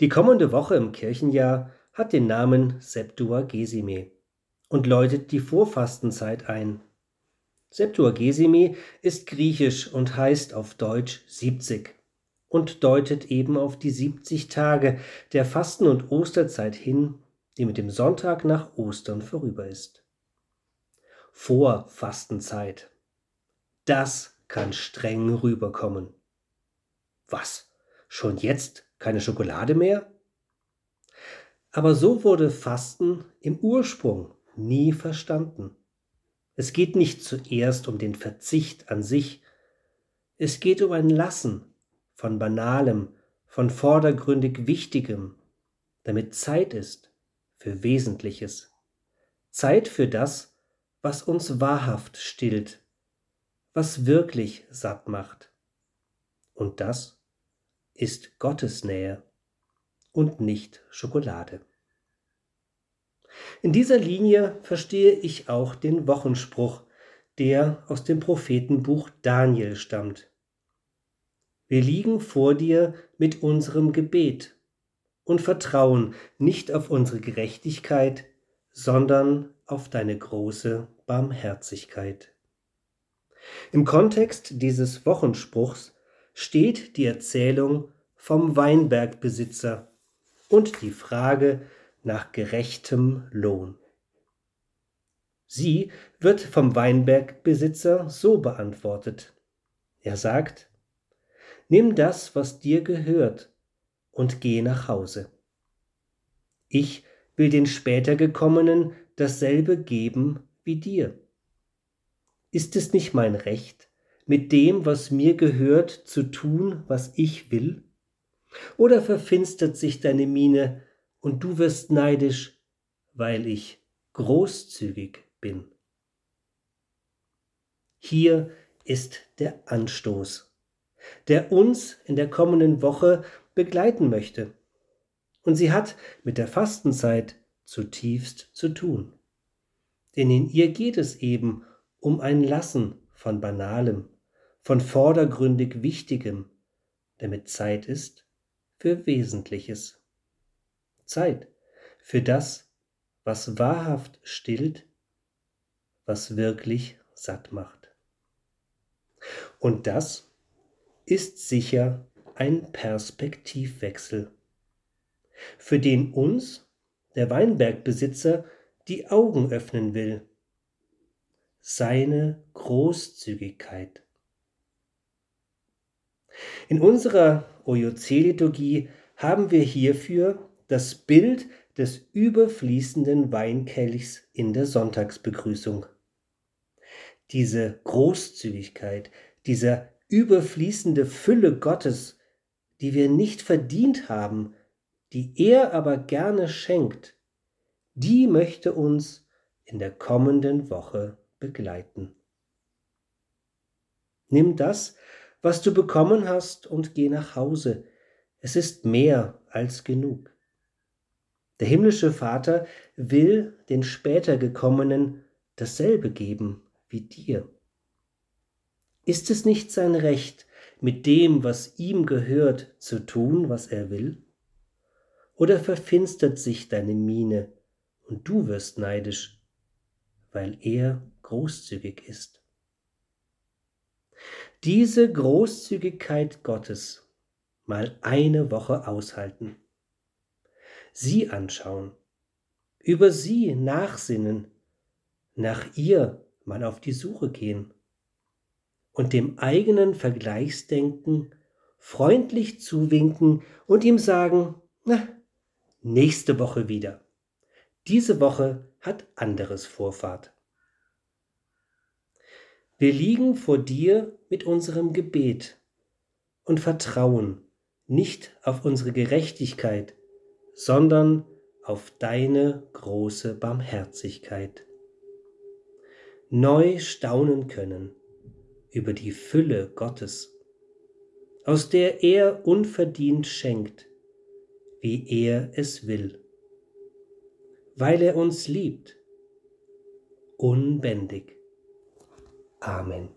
Die kommende Woche im Kirchenjahr hat den Namen Septuagesime und läutet die Vorfastenzeit ein. Septuagesime ist griechisch und heißt auf Deutsch 70 und deutet eben auf die 70 Tage der Fasten- und Osterzeit hin, die mit dem Sonntag nach Ostern vorüber ist. Vorfastenzeit. Das kann streng rüberkommen. Was? Schon jetzt keine Schokolade mehr? Aber so wurde Fasten im Ursprung nie verstanden. Es geht nicht zuerst um den Verzicht an sich, es geht um ein Lassen von Banalem, von vordergründig Wichtigem, damit Zeit ist für Wesentliches, Zeit für das, was uns wahrhaft stillt, was wirklich satt macht. Und das ist Gottes Nähe und nicht Schokolade. In dieser Linie verstehe ich auch den Wochenspruch, der aus dem Prophetenbuch Daniel stammt. Wir liegen vor dir mit unserem Gebet und vertrauen nicht auf unsere Gerechtigkeit, sondern auf deine große Barmherzigkeit. Im Kontext dieses Wochenspruchs steht die Erzählung vom Weinbergbesitzer und die Frage nach gerechtem Lohn. Sie wird vom Weinbergbesitzer so beantwortet. Er sagt, Nimm das, was dir gehört, und geh nach Hause. Ich will den später gekommenen dasselbe geben wie dir. Ist es nicht mein Recht, mit dem, was mir gehört, zu tun, was ich will? Oder verfinstert sich deine Miene und du wirst neidisch, weil ich großzügig bin? Hier ist der Anstoß, der uns in der kommenden Woche begleiten möchte. Und sie hat mit der Fastenzeit zutiefst zu tun. Denn in ihr geht es eben um ein Lassen von Banalem, von vordergründig Wichtigem, damit Zeit ist für Wesentliches. Zeit für das, was wahrhaft stillt, was wirklich satt macht. Und das ist sicher ein Perspektivwechsel, für den uns der Weinbergbesitzer die Augen öffnen will. Seine Großzügigkeit. In unserer OJC-Liturgie haben wir hierfür das Bild des überfließenden Weinkelchs in der Sonntagsbegrüßung. Diese Großzügigkeit, dieser überfließende Fülle Gottes, die wir nicht verdient haben, die er aber gerne schenkt, die möchte uns in der kommenden Woche begleiten. Nimm das, was du bekommen hast, und geh nach Hause. Es ist mehr als genug. Der himmlische Vater will den später gekommenen dasselbe geben wie dir. Ist es nicht sein Recht, mit dem, was ihm gehört, zu tun, was er will? Oder verfinstert sich deine Miene und du wirst neidisch, weil er großzügig ist? Diese Großzügigkeit Gottes mal eine Woche aushalten, sie anschauen, über sie nachsinnen, nach ihr mal auf die Suche gehen und dem eigenen Vergleichsdenken freundlich zuwinken und ihm sagen, na, nächste Woche wieder. Diese Woche hat anderes Vorfahrt. Wir liegen vor dir mit unserem Gebet und vertrauen nicht auf unsere Gerechtigkeit, sondern auf deine große Barmherzigkeit. Neu staunen können über die Fülle Gottes, aus der er unverdient schenkt wie er es will, weil er uns liebt, unbändig. Amen.